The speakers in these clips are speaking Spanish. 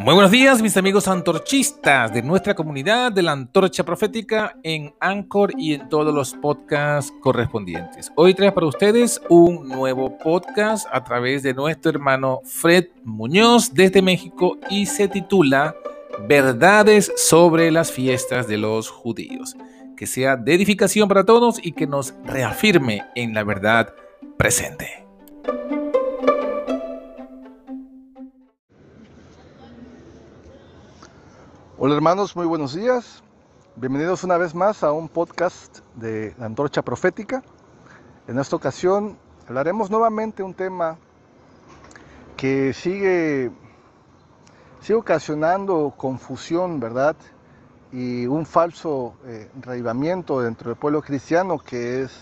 Muy buenos días, mis amigos antorchistas de nuestra comunidad de la Antorcha Profética en Anchor y en todos los podcasts correspondientes. Hoy trae para ustedes un nuevo podcast a través de nuestro hermano Fred Muñoz desde México y se titula Verdades sobre las fiestas de los judíos. Que sea de edificación para todos y que nos reafirme en la verdad presente. Hola hermanos, muy buenos días. Bienvenidos una vez más a un podcast de la Antorcha Profética. En esta ocasión hablaremos nuevamente un tema que sigue, sigue ocasionando confusión, ¿verdad? Y un falso eh, dentro del pueblo cristiano que es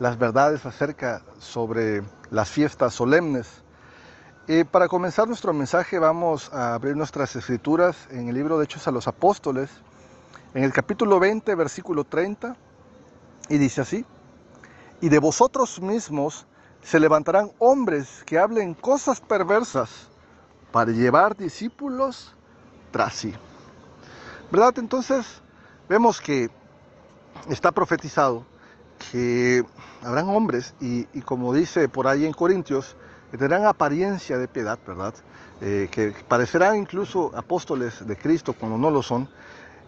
las verdades acerca sobre las fiestas solemnes. Eh, para comenzar nuestro mensaje vamos a abrir nuestras escrituras en el libro de Hechos a los Apóstoles, en el capítulo 20, versículo 30, y dice así, y de vosotros mismos se levantarán hombres que hablen cosas perversas para llevar discípulos tras sí. ¿Verdad? Entonces vemos que está profetizado que habrán hombres, y, y como dice por ahí en Corintios, que tendrán apariencia de piedad, ¿verdad? Eh, que parecerán incluso apóstoles de Cristo cuando no lo son,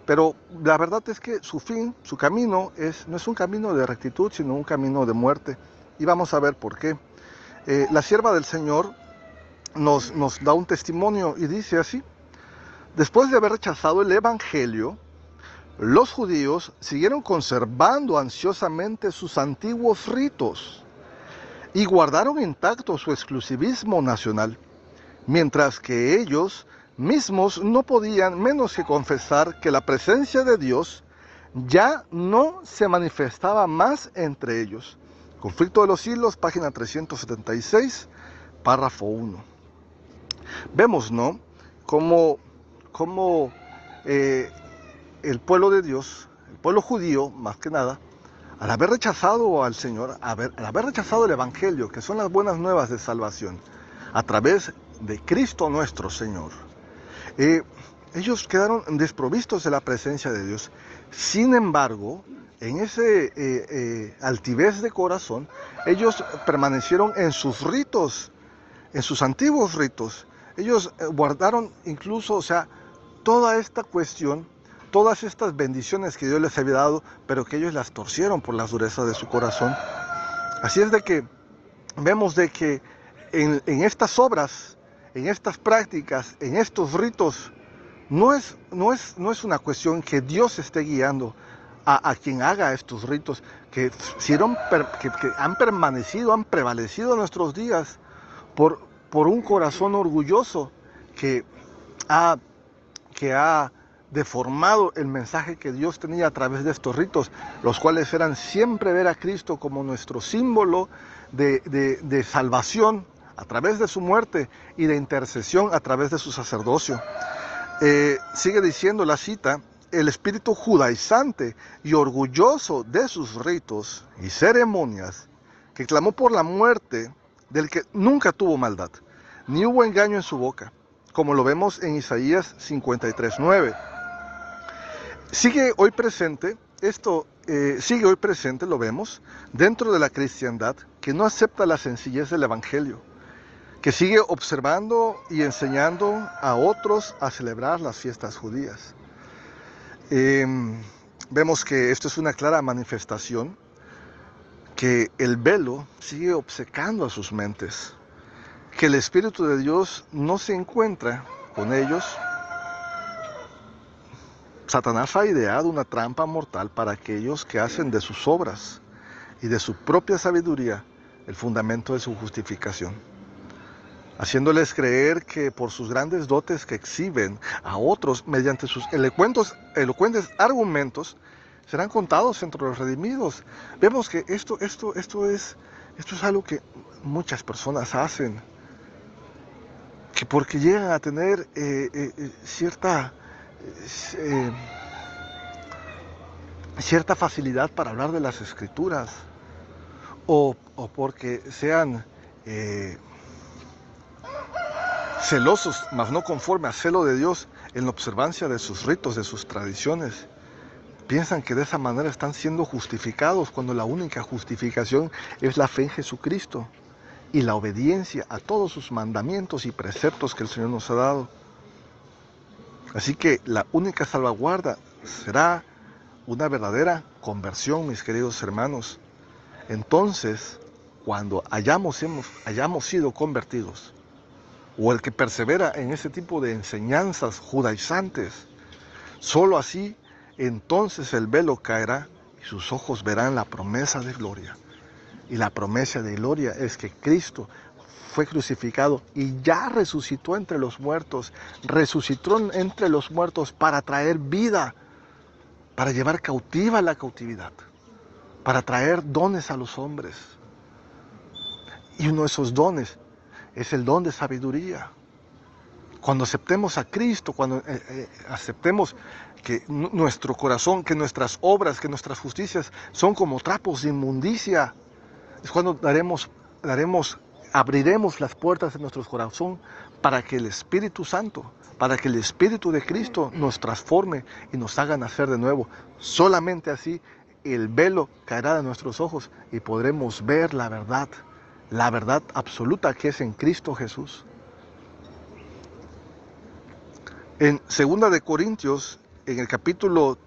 pero la verdad es que su fin, su camino, es, no es un camino de rectitud, sino un camino de muerte. Y vamos a ver por qué. Eh, la sierva del Señor nos, nos da un testimonio y dice así, después de haber rechazado el Evangelio, los judíos siguieron conservando ansiosamente sus antiguos ritos y guardaron intacto su exclusivismo nacional, mientras que ellos mismos no podían menos que confesar que la presencia de Dios ya no se manifestaba más entre ellos. Conflicto de los siglos, página 376, párrafo 1. Vemos, ¿no? Cómo, cómo eh, el pueblo de Dios, el pueblo judío, más que nada, al haber rechazado al Señor, al haber rechazado el Evangelio, que son las buenas nuevas de salvación, a través de Cristo nuestro Señor, eh, ellos quedaron desprovistos de la presencia de Dios. Sin embargo, en ese eh, eh, altivez de corazón, ellos permanecieron en sus ritos, en sus antiguos ritos. Ellos guardaron incluso, o sea, toda esta cuestión todas estas bendiciones que Dios les había dado, pero que ellos las torcieron por las durezas de su corazón. Así es de que vemos de que en, estas obras, en estas prácticas, en estos ritos, no es, no es, no es una cuestión que Dios esté guiando a, quien haga estos ritos, que, que, que, han permanecido, han prevalecido en nuestros días por, por un corazón orgulloso que ha, que ha deformado el mensaje que Dios tenía a través de estos ritos, los cuales eran siempre ver a Cristo como nuestro símbolo de, salvación a través de su muerte y de intercesión a través de su sacerdocio. Eh, sigue diciendo la cita, el espíritu judaizante y orgulloso de sus ritos y ceremonias, que clamó por la muerte del que nunca tuvo maldad, ni hubo engaño en su boca, como lo vemos en Isaías 53.9 sigue hoy presente, esto eh, sigue hoy presente, lo vemos, dentro de la cristiandad que no acepta la sencillez del Evangelio, que sigue observando y enseñando a otros a celebrar las fiestas judías. Em, vemos que esto es una clara manifestación que el velo sigue obcecando a sus mentes, que el Espíritu de Dios no se encuentra con ellos Satanás ha ideado una trampa mortal para aquellos que hacen de sus obras y de su propia sabiduría el fundamento de su justificación, haciéndoles creer que por sus grandes dotes que exhiben a otros mediante sus elocuentes, elocuentes argumentos, serán contados entre los redimidos. Vemos que esto, esto, esto, es, esto es algo que muchas personas hacen, que porque llegan a tener eh, eh, eh, cierta eh, cierta facilidad para hablar de las escrituras o, porque sean eh, celosos, mas no conforme a celo de Dios, en la observancia de sus ritos, de sus tradiciones. Piensan que de esa manera están siendo justificados cuando la única justificación es la fe en Jesucristo y la obediencia a todos sus mandamientos y preceptos que el Señor nos ha dado. Así que la única salvaguarda será una verdadera conversión, mis queridos hermanos. Entonces, cuando hayamos, hayamos sido convertidos, o el que persevera en ese tipo de enseñanzas judaizantes, solo así entonces el velo caerá y sus ojos verán la promesa de gloria. Y la promesa de gloria es que Cristo fue crucificado y ya resucitó entre los muertos, resucitó entre los muertos para traer vida, para llevar cautiva la cautividad, para traer dones a los hombres. Y uno de esos dones es el don de sabiduría. Cuando aceptemos a Cristo, cuando eh, eh, aceptemos que nuestro corazón, que nuestras obras, que nuestras justicias son como trapos de inmundicia, es cuando daremos, daremos, abriremos las puertas de nuestro corazón para que el Espíritu Santo, para que el Espíritu de Cristo nos transforme y nos haga nacer de nuevo. Solamente así el velo caerá de nuestros ojos y podremos ver la verdad la verdad absoluta que es en Cristo Jesús. En 2 de Corintios, en el capítulo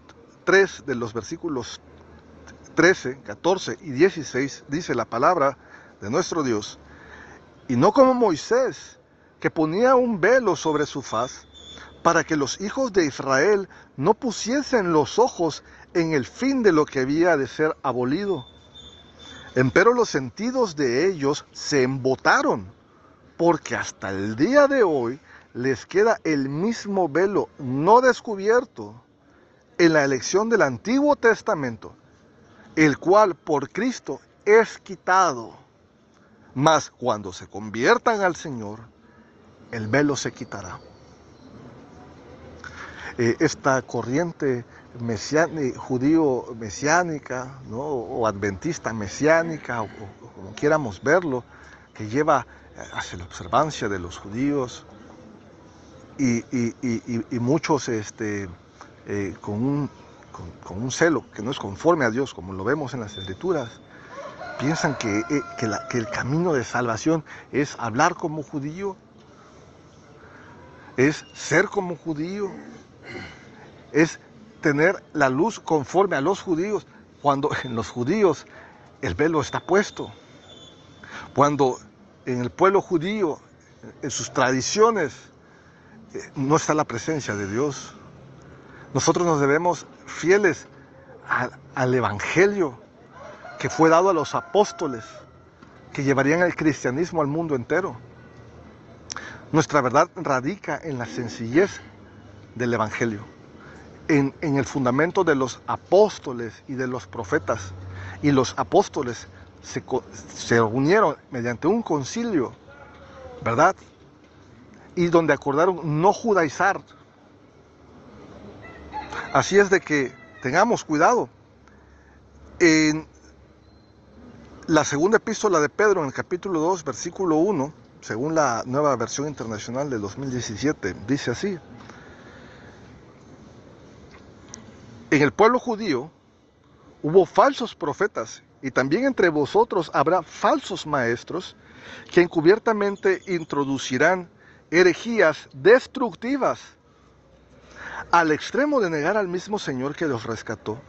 3 de los versículos 13, 14 y 16, dice la palabra de nuestro Dios, y no como Moisés, que ponía un velo sobre su faz, para que los hijos de Israel no pusiesen los ojos en el fin de lo que había de ser abolido Empero los sentidos de ellos se embotaron, porque hasta el día de hoy les queda el mismo velo no descubierto en la elección del Antiguo Testamento, el cual por Cristo es quitado. Mas cuando se conviertan al Señor, el velo se quitará. Eh, esta corriente judío mesiánica, o adventista mesiánica, o, como quieramos verlo, que lleva hacia la observancia de los judíos y, muchos este, eh, con, un, con, un, celo que no es conforme a Dios, como lo vemos en las escrituras, piensan que, eh, que el camino de salvación es hablar como judío, es ser como judío, es tener la luz conforme a los judíos, cuando en los judíos el velo está puesto, cuando en el pueblo judío, en sus tradiciones, eh, no está la presencia de Dios. Nosotros nos debemos fieles al, Evangelio que fue dado a los apóstoles que llevarían el cristianismo al mundo entero. Nuestra verdad radica en la sencillez del Evangelio en, el fundamento de los apóstoles y de los profetas. Y los apóstoles se, se reunieron mediante un concilio, ¿verdad? Y donde acordaron no judaizar. Así es de que tengamos cuidado. En la segunda epístola de Pedro, en el capítulo 2, versículo 1, según la nueva versión internacional de 2017, dice así. En el pueblo judío hubo falsos profetas y también entre vosotros habrá falsos maestros que encubiertamente introducirán herejías destructivas al extremo de negar al mismo Señor que los rescató.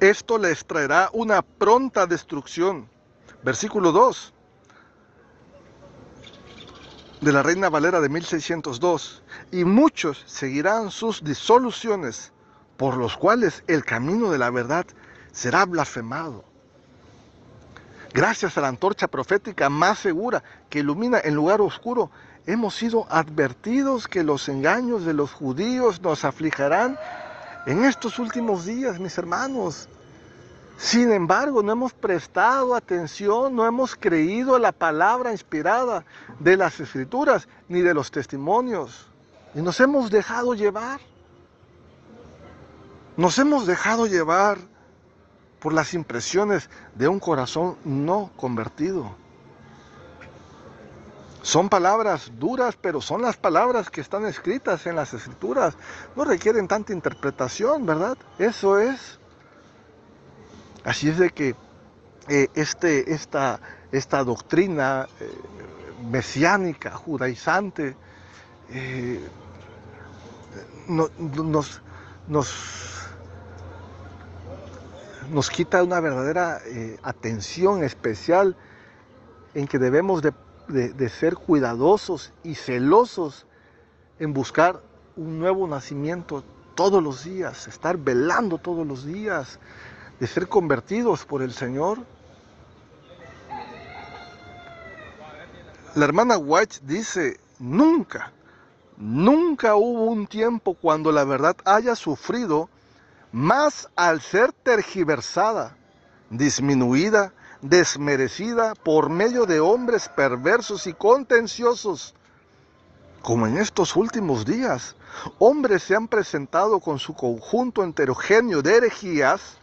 Esto les traerá una pronta destrucción. Versículo 2 de la Reina Valera de 1602. Y muchos seguirán sus disoluciones por los cuales el camino de la verdad será blasfemado. Gracias a la antorcha profética más segura que ilumina el lugar oscuro, hemos sido advertidos que los engaños de los judíos nos aflijarán en estos últimos días, mis hermanos. Sin embargo, no hemos prestado atención, no hemos creído a la palabra inspirada de las escrituras ni de los testimonios. Y nos hemos dejado llevar. Nos hemos dejado llevar por las impresiones de un corazón no convertido. Son palabras duras, pero son las palabras que están escritas en las escrituras. No requieren tanta interpretación, ¿verdad? Eso es. Así es de que eh, este, esta, esta doctrina eh, mesiánica, judaizante, eh, nos, nos, nos, quita una verdadera atención especial en que debemos de de, ser cuidadosos y celosos en buscar un nuevo nacimiento todos los días, estar velando todos los días, de ser convertidos por el Señor. La hermana White dice, nunca, nunca hubo un tiempo cuando la verdad haya sufrido más al ser tergiversada, disminuida desmerecida por medio de hombres perversos y contenciosos. Como en estos últimos días, hombres se han presentado con su conjunto heterogéneo de herejías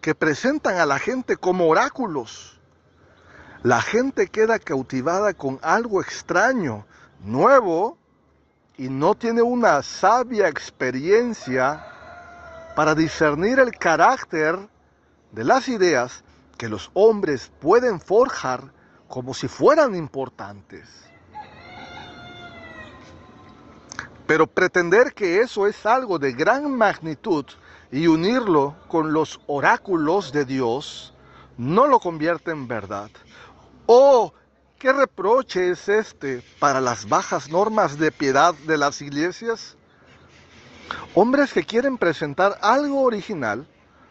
que presentan a la gente como oráculos. La gente queda cautivada con algo extraño, nuevo, y no tiene una sabia experiencia para discernir el carácter de las ideas que los hombres pueden forjar como si fueran importantes. Pero pretender que eso es algo de gran magnitud y unirlo con los oráculos de Dios no lo convierte en verdad. Oh, qué reproche es este para las bajas normas de piedad de las iglesias. Hombres que quieren presentar algo original,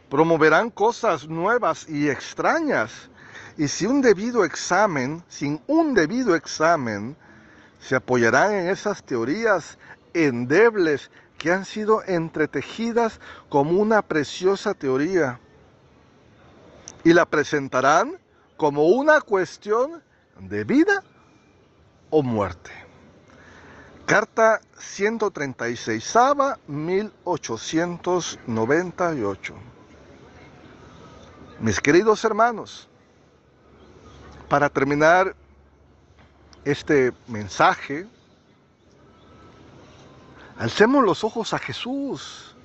promoverán cosas nuevas y extrañas. Y si un debido examen, sin un debido examen, se apoyarán en esas teorías endebles que han sido entretejidas como una preciosa teoría. Y la presentarán como una cuestión de vida o muerte. Carta 136, Saba 1898. Mis queridos hermanos, para terminar este mensaje, alcemos los ojos a Jesús,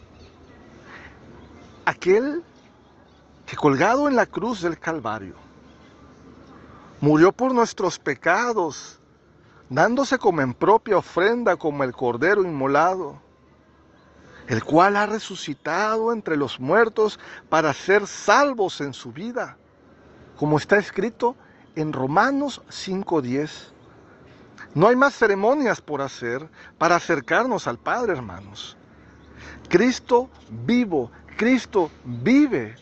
aquel que colgado en la cruz del Calvario, murió por nuestros pecados, dándose como en propia ofrenda como el Cordero inmolado el cual ha resucitado entre los muertos para ser salvos en su vida, como está escrito en Romanos 5.10. No hay más ceremonias por hacer para acercarnos al Padre, hermanos. Cristo vivo, Cristo vive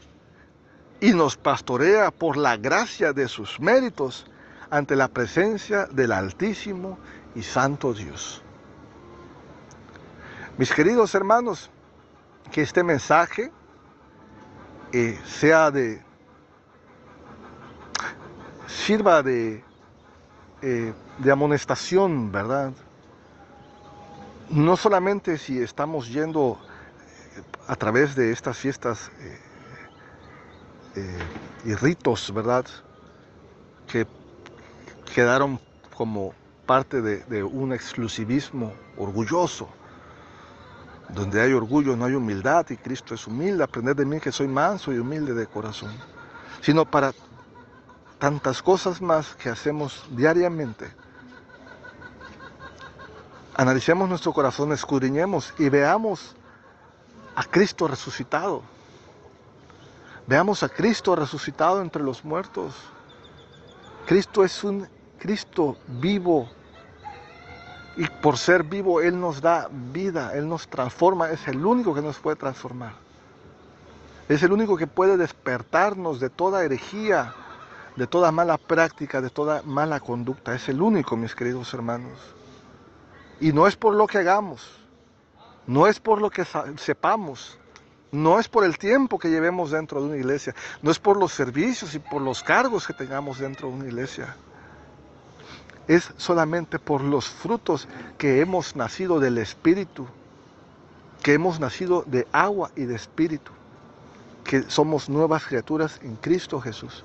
y nos pastorea por la gracia de sus méritos ante la presencia del Altísimo y Santo Dios. Mis queridos hermanos, que este mensaje eh, sea de, sirva de, eh, de amonestación, ¿verdad? No solamente si estamos yendo eh, a través de estas fiestas y ritos, ¿verdad? Que quedaron como parte de un exclusivismo orgulloso donde hay orgullo no hay humildad y Cristo es humilde. Aprender de mí que soy manso y humilde de corazón. Sino para tantas cosas más que hacemos diariamente. Analicemos nuestro corazón, escudriñemos y veamos a Cristo resucitado. Veamos a Cristo resucitado entre los muertos. Cristo es un Cristo vivo, y por ser vivo, Él nos da vida, Él nos transforma, es el único que nos puede transformar. Es el único que puede despertarnos de toda herejía, de toda mala práctica, de toda mala conducta. Es el único, mis queridos hermanos. Y no es por lo que hagamos, no es por lo que sepamos, no es por el tiempo que llevemos dentro de una iglesia, no es por los servicios y por los cargos que tengamos dentro de una iglesia es solamente por los frutos que hemos nacido del Espíritu, que hemos nacido de agua y de Espíritu, que somos nuevas criaturas en Cristo Jesús.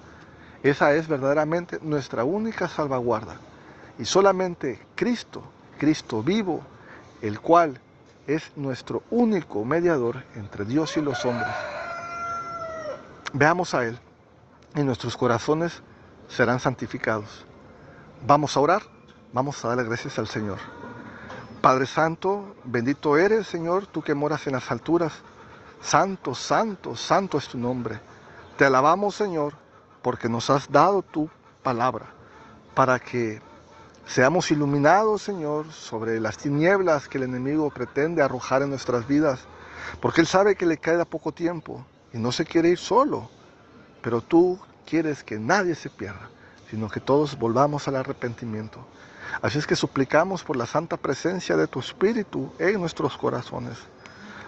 Esa es verdaderamente nuestra única salvaguarda. Y solamente Cristo, Cristo vivo, el cual es nuestro único mediador entre Dios y los hombres. Veamos a Él y nuestros corazones serán santificados. Vamos a orar, vamos a darle gracias al Señor. Padre Santo, bendito eres, Señor, tú que moras en las alturas. Santo, santo, santo es tu nombre. Te alabamos, Señor, porque nos has dado tu palabra para que seamos iluminados, Señor, sobre las tinieblas que el enemigo pretende arrojar en nuestras vidas, porque Él sabe que le queda poco tiempo y no se quiere ir solo, pero tú quieres que nadie se pierda, sino que todos volvamos al arrepentimiento. Así es que suplicamos por la santa presencia de tu Espíritu en nuestros corazones,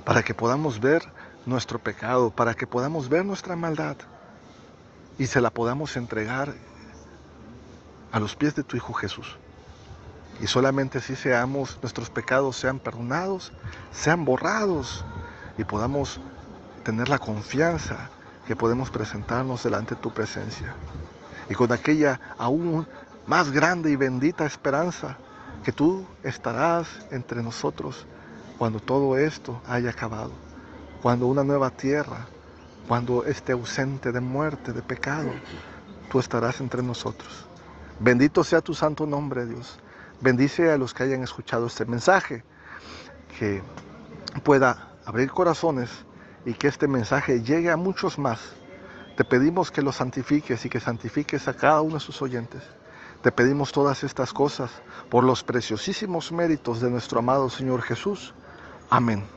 para que podamos ver nuestro pecado, para que podamos ver nuestra maldad y se la podamos entregar a los pies de tu Hijo Jesús. Y solamente así seamos, nuestros pecados sean perdonados, sean borrados y podamos tener la confianza que podemos presentarnos delante de tu presencia. Y con aquella aún más grande y bendita esperanza que tú estarás entre nosotros cuando todo esto haya acabado, cuando una nueva tierra, cuando esté ausente de muerte, de pecado, tú estarás entre nosotros. Bendito sea tu santo nombre, Dios. Bendice a los que hayan escuchado este mensaje, que pueda abrir corazones y que este mensaje llegue a muchos más. Te pedimos que lo santifiques y que santifiques a cada uno de sus oyentes. Te pedimos todas estas cosas por los preciosísimos méritos de nuestro amado Señor Jesús. Amén.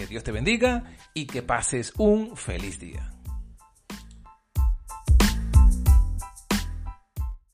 Que Dios te bendiga y que pases un feliz día.